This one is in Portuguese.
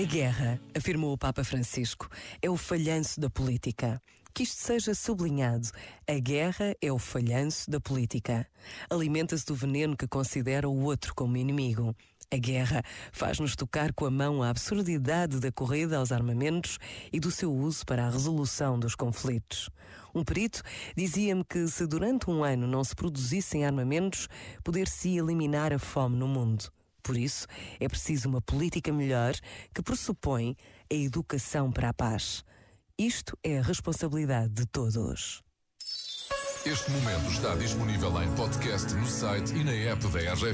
guerra, afirmou o Papa Francisco, é o falhanço da política. Que isto seja sublinhado. A guerra é o falhanço da política. Alimenta-se do veneno que considera o outro como inimigo. A guerra faz-nos tocar com a mão a absurdidade da corrida aos armamentos e do seu uso para a resolução dos conflitos. Um perito dizia-me que se durante um ano não se produzissem armamentos, poder-se eliminar a fome no mundo. Por isso, é preciso uma política melhor que pressupõe a educação para a paz. Isto é a responsabilidade de todos. Este momento está disponível em podcast no site e na app da RGF.